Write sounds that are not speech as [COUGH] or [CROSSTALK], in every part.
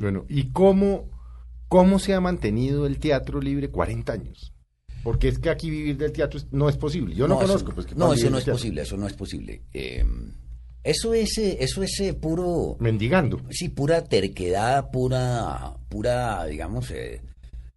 Bueno, ¿y cómo, cómo se ha mantenido el teatro libre 40 años? Porque es que aquí vivir del teatro no es posible. Yo no, conozco. pues, que no, eso no es teatro. posible, eso no es posible. Eh, eso es, eso es eh, puro, Mendigando. sí, pura terquedad, pura, pura, digamos, eh,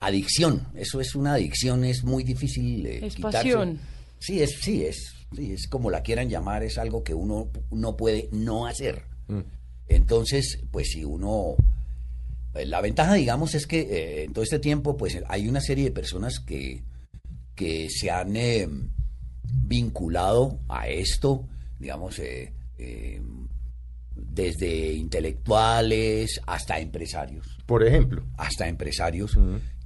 adicción. Eso es una adicción, es muy difícil eh, Es quitarse. pasión. Sí, es, sí, es, sí, es como la quieran llamar, es algo que uno no puede no hacer. Mm. Entonces, pues si uno... eh, La ventaja, digamos, es que eh, en todo este tiempo, pues hay una serie de personas que, que se han eh, vinculado a esto, digamos, eh, eh, desde intelectuales hasta empresarios, Por ejemplo. hasta empresarios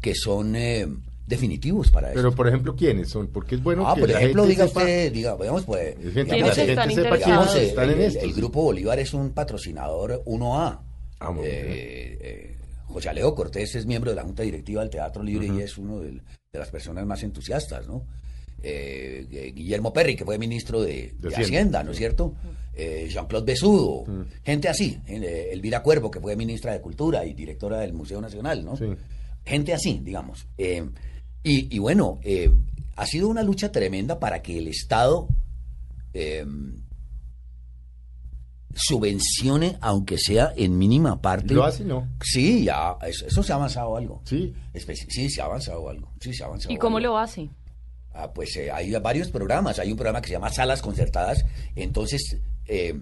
que son eh, definitivos para eso. Pero, por ejemplo, ¿quiénes son? Porque es bueno ah, que por la ejemplo, gente diga sepa- usted, diga, digamos, pues, digamos, la ¿Quiénes gente están sepa Digamos, están en el, esto. el Grupo Bolívar es un patrocinador 1A. Ah, muy bien. Eh, eh, José Alejo Cortés es miembro de la Junta Directiva del Teatro Libre y es uno del- de, las personas más entusiastas, ¿no? Eh, eh, Guillermo Perry, que fue ministro de, de Hacienda. Hacienda, ¿no es cierto? Eh, Jean-Claude Besudo, gente así. eh, Elvira Cuervo, que fue ministra de Cultura y directora del Museo Nacional, ¿no? Sí. gente así, digamos. Y, y bueno, ha sido una lucha tremenda para que el Estado subvencione, aunque sea en mínima parte. ¿Lo hace? No. Sí, ya, eso, eso se ha avanzado algo. Sí. Espe- Sí, se ha avanzado algo. Sí, se ha avanzado ¿Y cómo algo. lo hace? Ah, pues eh, hay varios programas. Hay un programa que se llama Salas Concertadas. Entonces, eh,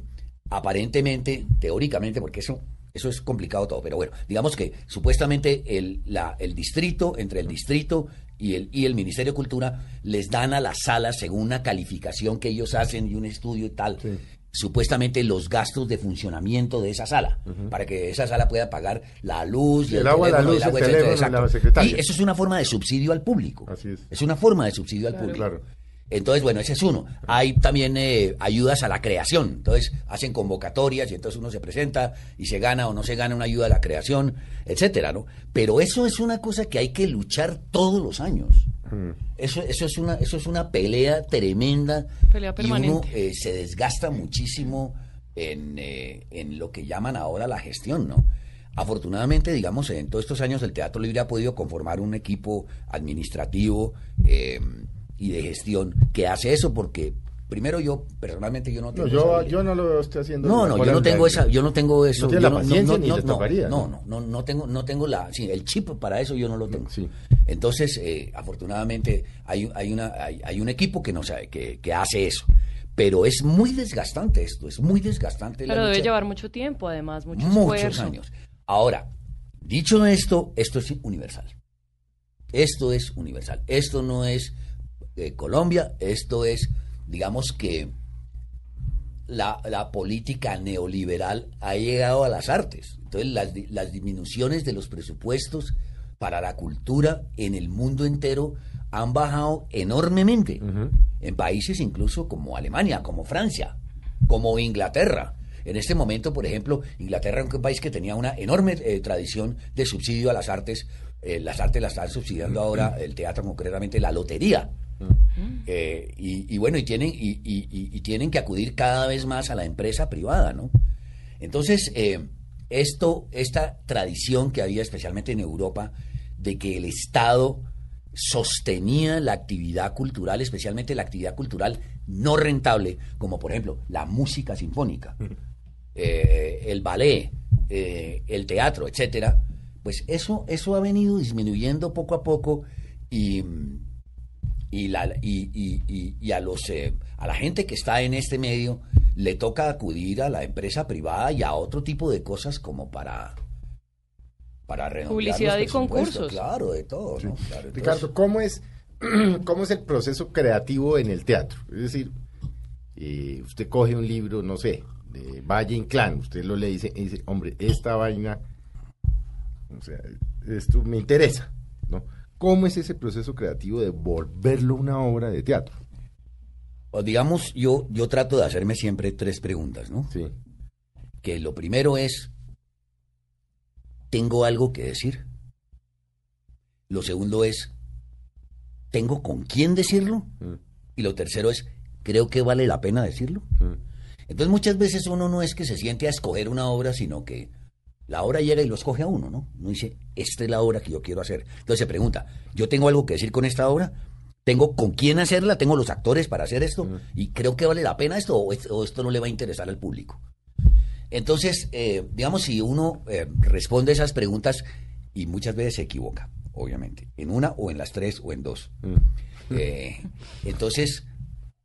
aparentemente, teóricamente, porque eso, eso es complicado todo, pero bueno, digamos que supuestamente el, la- el distrito, entre el distrito y el, y el Ministerio de Cultura, les dan a las salas, según una calificación que ellos hacen y un estudio y tal, Sí. Supuestamente los gastos de funcionamiento de esa sala, para que esa sala pueda pagar la luz, y El agua, la teléfono, luz, el etcétera, teléfono y exacto. la secretaria. Y eso es una forma de subsidio al público. Así es. Es una forma de subsidio al público. Claro. Entonces, bueno, ese es uno. Hay también eh, ayudas a la creación. Entonces, hacen convocatorias y entonces uno se presenta y se gana o no se gana una ayuda a la creación, etcétera, ¿no? Pero eso es una cosa que hay que luchar todos los años. Mm. Eso, eso, es una, eso es una pelea tremenda. Pelea Y uno permanente. eh, se desgasta muchísimo en, eh, en lo que llaman ahora la gestión, ¿no? Afortunadamente, digamos, en todos estos años el Teatro Libre ha podido conformar un equipo administrativo eh, y de gestión que hace eso porque, primero yo, personalmente, yo no tengo... yo, no lo veo usted haciendo. No, no, yo no en tengo esa, yo no tengo eso. No tiene la paciencia no, tocaría, no, ¿no? no, no, no tengo, no tengo la, sí, el chip para eso yo no lo tengo. Sí. Entonces, eh, afortunadamente, hay, hay una, hay, hay un equipo que no sabe, que, que hace eso. Pero es muy desgastante esto, es muy desgastante. la Pero debe lucha. llevar mucho tiempo, además, mucho muchos esfuerzo. años. Ahora, dicho esto, esto es universal. Esto es universal. Esto no es eh, Colombia, esto es, digamos que la, la política neoliberal ha llegado a las artes. Entonces, las, las disminuciones de los presupuestos para la cultura en el mundo entero han bajado enormemente. En países incluso como Alemania, como Francia, como Inglaterra. En este momento, por ejemplo, Inglaterra es un país que tenía una enorme eh, tradición de subsidio a las artes. Eh, las artes las están subsidiando ahora, el teatro concretamente, la lotería. Eh, y, y bueno, y tienen, y, y- y- y tienen que acudir cada vez más a la empresa privada, ¿no? Entonces, eh, esto, esta tradición que había especialmente en Europa, de que el Estado sostenía la actividad cultural, especialmente la actividad cultural no rentable, como por ejemplo la música sinfónica, eh, el ballet, el teatro, etcétera, pues eso, eso ha venido disminuyendo poco a poco y, y, la, y, y- y- y a, los, eh, a la gente que está en este medio le toca acudir a la empresa privada y a otro tipo de cosas como para para Publicidad los y concursos. Claro, de todo. ¿no? Claro, de Ricardo. ¿cómo es, [CLEARS THROAT] ¿cómo es el proceso creativo en el teatro? Es decir, eh, usted coge un libro, no sé, de Valle Inclán, usted lo le dice y dice, hombre, esta vaina, o sea, esto me interesa, ¿no? ¿Cómo es ese proceso creativo de volverlo una obra de teatro? O digamos, yo, yo trato de hacerme siempre tres preguntas, ¿no? Sí. Que lo primero es, ¿tengo algo que decir? Lo segundo es, ¿tengo con quién decirlo? Mm, Y lo tercero es, ¿creo que vale la pena decirlo? mm. Entonces muchas veces uno no es que se siente a escoger una obra, sino que la obra llega y lo escoge a uno, ¿no? Uno dice, esta es la obra que yo quiero hacer. Entonces se pregunta, ¿yo tengo algo que decir con esta obra? ¿Tengo con quién hacerla? ¿Tengo los actores para hacer esto? ¿Y creo que vale la pena esto o, esto no le va a interesar al público? Entonces, eh, digamos, si uno eh, responde esas preguntas y muchas veces se equivoca, obviamente, en una o en las tres o en dos. Eh, entonces,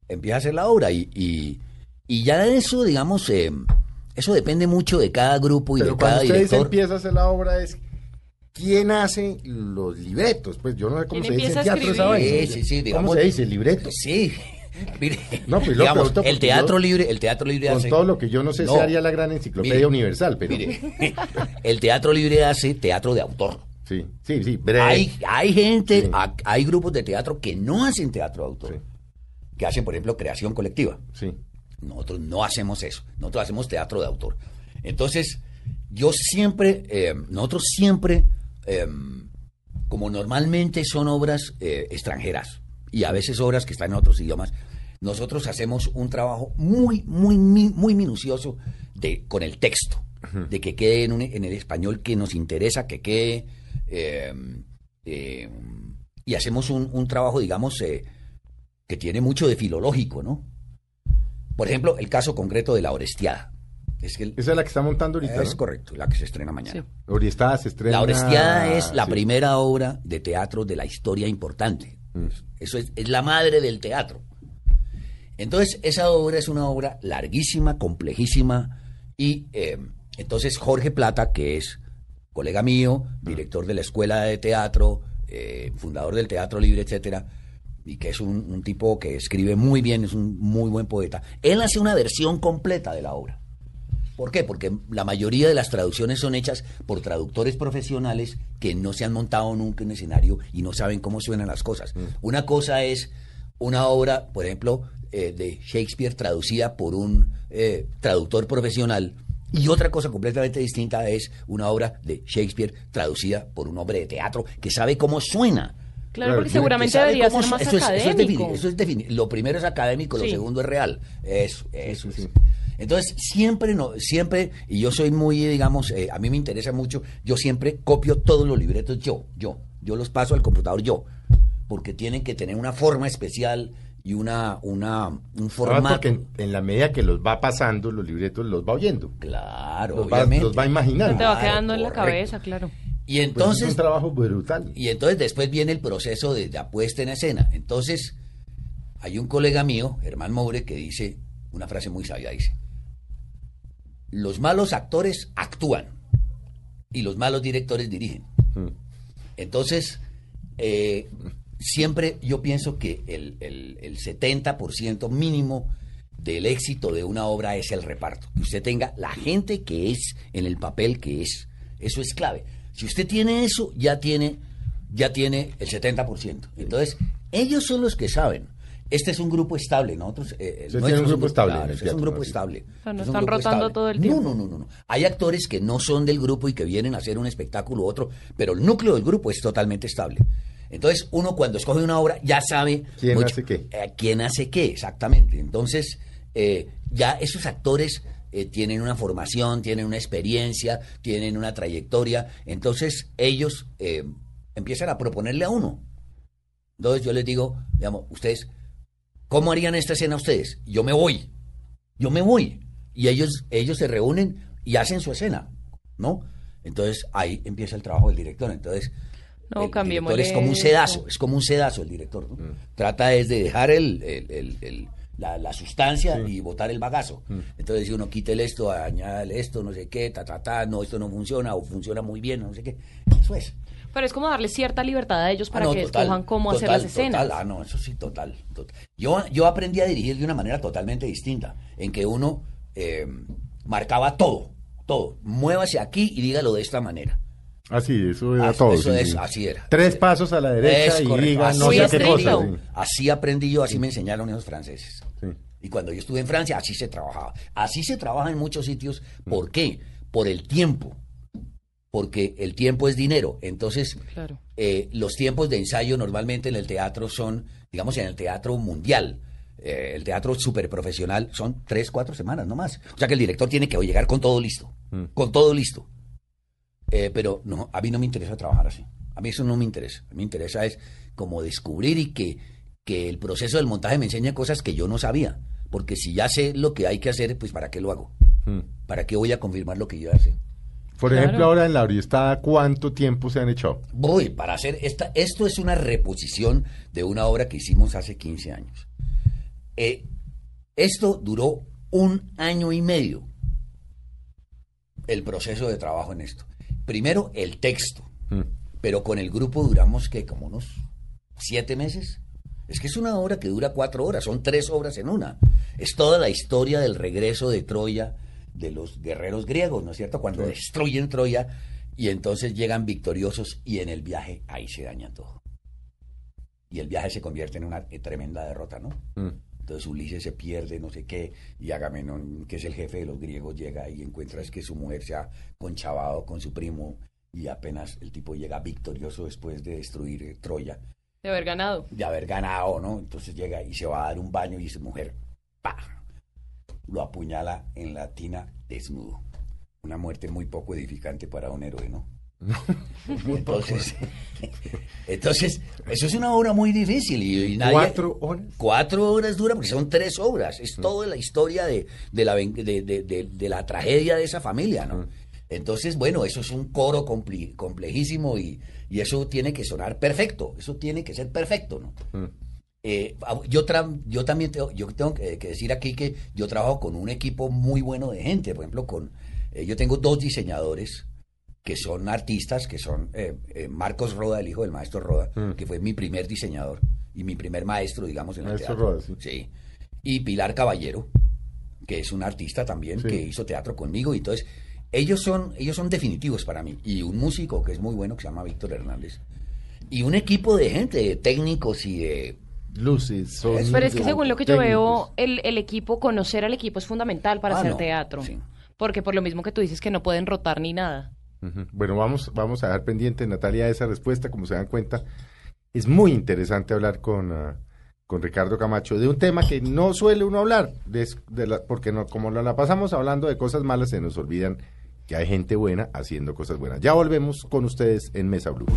empieza a hacer la obra y, y, y ya eso, digamos, eso depende mucho de cada grupo y de cada usted director. empieza a hacer la obra es quién hace los libretos. Pues yo no sé cómo se dice en teatro esa vaina. Sí, sí, digamos, ¿Cómo se dice libreto? Sí. [LAUGHS] Mire, no, pues digamos, el teatro libre, el teatro libre con todo lo que yo no sé se haría la gran enciclopedia universal, pero mire, [LAUGHS] [LAUGHS] el teatro libre hace teatro de autor. Sí, sí, sí. Hay, hay gente, hay grupos de teatro que no hacen teatro de autor, que hacen, por ejemplo, creación colectiva. Sí. Nosotros no hacemos eso, nosotros hacemos teatro de autor. Entonces, yo siempre, eh, nosotros siempre, eh, como normalmente son obras eh, extranjeras y a veces obras que están en otros idiomas, nosotros hacemos un trabajo muy, muy, muy minucioso de, con el texto, de que quede en, en, el español que nos interesa, que quede, y hacemos un, un trabajo, digamos, que tiene mucho de filológico, ¿no? Por ejemplo, el caso concreto de la Orestiada. Es que Esa es la que está montando ahorita. Es correcto, la que se estrena mañana. La Orestiada se estrena. La Orestiada es la primera obra de teatro de la historia importante. Mm. Eso es, la madre del teatro. Entonces, esa obra es una obra larguísima, complejísima. Y eh, entonces Jorge Plata, que es colega mío, director de la Escuela de Teatro, eh, fundador del Teatro Libre, etcétera, y que es un, tipo que escribe muy bien, es un muy buen poeta, él hace una versión completa de la obra. ¿Por qué? Porque la mayoría de las traducciones son hechas por traductores profesionales que no se han montado nunca en un escenario y no saben cómo suenan las cosas. Mm. Una cosa es una obra, por ejemplo, eh, de Shakespeare traducida por un eh, traductor profesional y otra cosa completamente distinta es una obra de Shakespeare traducida por un hombre de teatro que sabe cómo suena Claro, porque seguramente debería ser más académico. eso es definir. Lo primero es académico, lo segundo es real. Eso, eso sí, Entonces, siempre, no, siempre, y yo soy muy, digamos, eh, a mí me interesa mucho, yo siempre copio todos los libretos yo, yo, yo los paso al computador yo, porque tienen que tener una forma especial y una, una un formato. porque en, la medida que los va pasando, los libretos los va oyendo. Claro, los, va, los va imaginando. te va quedando en la cabeza, claro. Y entonces... Pues es un trabajo brutal. Y entonces después viene el proceso de, apuesta en escena. Entonces, hay un colega mío, Germán Moure, que dice una frase muy sabia, dice, los malos actores actúan y los malos directores dirigen. Mm. Entonces, eh, siempre yo pienso que el, el, el 70% mínimo del éxito de una obra es el reparto. Que usted tenga la gente que es en el papel que es. Eso es clave. Si usted tiene eso, ya tiene, ya tiene el 70%. Entonces, ellos son los que saben. Este es un grupo estable, nosotros... Eh, es un grupo estable. es un grupo estable. no están rotando todo el tiempo. No, no, no, no. Hay actores que no son del grupo y que vienen a hacer un espectáculo u otro, pero el núcleo del grupo es totalmente estable. Entonces, uno cuando escoge una obra ya sabe... ¿Quién hace qué? Eh, ¿Quién hace qué? Exactamente. Entonces, eh, ya esos actores eh, tienen una formación, tienen una experiencia, tienen una trayectoria. Entonces ellos eh, empiezan a proponerle a uno. Entonces yo les digo, digamos, ustedes, ¿cómo harían esta escena ustedes? Yo me voy, yo me voy. Y ellos, ellos se reúnen y hacen su escena, ¿no? Entonces ahí empieza el trabajo del director. Entonces, no, el director es como un sedazo, es como un sedazo el director. Mm. Trata es de dejar el, el la, sustancia y botar el bagazo. Mm. Entonces, si uno quite esto, añade esto, no sé qué, ta, ta, ta, no, esto no funciona o funciona muy bien, no sé qué. Eso es. Pero es como darle cierta libertad a ellos para ah, que escojan cómo hacer las escenas. ah, no, eso sí, total, Yo, yo aprendí a dirigir de una manera totalmente distinta, en que uno eh, marcaba todo, todo. Muévase aquí y dígalo de esta manera. Así, eso era todo. así era. Tres pasos a la derecha y diga no sé qué cosa. Así aprendí yo, así me enseñaron esos franceses. Y cuando yo estuve en Francia, así se trabajaba. Así se trabaja en muchos sitios. ¿Por qué? Por el tiempo. Porque el tiempo es dinero. Entonces, eh, los tiempos de ensayo normalmente en el teatro son, digamos, en el teatro mundial. Eh, el teatro súper profesional son tres, cuatro semanas, no más. O sea que el director tiene que llegar con todo listo. Mm. Con todo listo Eh, pero no, a mí no me interesa trabajar así. A mí eso no me interesa. A mí me interesa es como descubrir y que, que el proceso del montaje me enseñe cosas que yo no sabía. Porque si ya sé lo que hay que hacer, pues ¿para qué lo hago? Hmm. ¿Para qué voy a confirmar lo que yo ya sé? Por ejemplo, ahora en la Oriestada, ¿cuánto tiempo se han hecho? Voy, para hacer esta, esto es una reposición de una obra que hicimos hace 15 años. Eh, esto duró un año y medio, el proceso de trabajo en esto. Primero, el texto, hmm. pero con el grupo duramos, que Como unos siete meses. Es que es una obra que dura cuatro horas, son tres obras en una. Es toda la historia del regreso de Troya de los guerreros griegos, ¿no es cierto? Cuando destruyen Troya y entonces llegan victoriosos y en el viaje ahí se daña todo. Y el viaje se convierte en una tremenda derrota, ¿no? Mm. Entonces Ulises se pierde, no sé qué, y Agamenón, que es el jefe de los griegos, llega y encuentra es que su mujer se ha conchavado con su primo y apenas el tipo llega victorioso después de destruir eh, Troya. De haber ganado. De haber ganado, ¿no? Entonces llega y se va a dar un baño y su mujer, ¡pa! lo apuñala en la tina desnudo. Una muerte muy poco edificante para un héroe, ¿no? [LAUGHS] entonces, [LAUGHS] entonces, eso es una obra muy difícil. Y, ¿Cuatro horas? Cuatro horas dura porque son tres obras. Es mm. toda la historia de, la, de, la tragedia de esa familia, ¿no? Mm. Entonces, bueno, eso es un coro complejísimo y, eso tiene que sonar perfecto. Eso tiene que ser perfecto, ¿no? Mm. Eh, yo, yo también tengo, yo tengo que, decir aquí que yo trabajo con un equipo muy bueno de gente. Por ejemplo, con eh, yo tengo dos diseñadores que son artistas, que son eh, Marcos Roda, el hijo del maestro Roda, mm. que fue mi primer diseñador y mi primer maestro, digamos, en el teatro. sí. Y Pilar Caballero, que es un artista también, que hizo teatro conmigo. Y entonces, ellos son, ellos son definitivos para mí. Y un músico que es muy bueno, que se llama Víctor Hernández. Y un equipo de gente, de técnicos y de luces, Pero es que según lo que yo veo, el, el, equipo, conocer al equipo es fundamental para ah, hacer teatro. Porque por lo mismo que tú dices que no pueden rotar ni nada. Bueno, vamos, vamos a dar pendiente, Natalia, esa respuesta. Como se dan cuenta, es muy interesante hablar con, ah, con Ricardo Camacho de un tema que no suele uno hablar, de, porque no, como la pasamos hablando de cosas malas, se nos olvidan que hay gente buena haciendo cosas buenas. Ya volvemos con ustedes en Mesa Blue.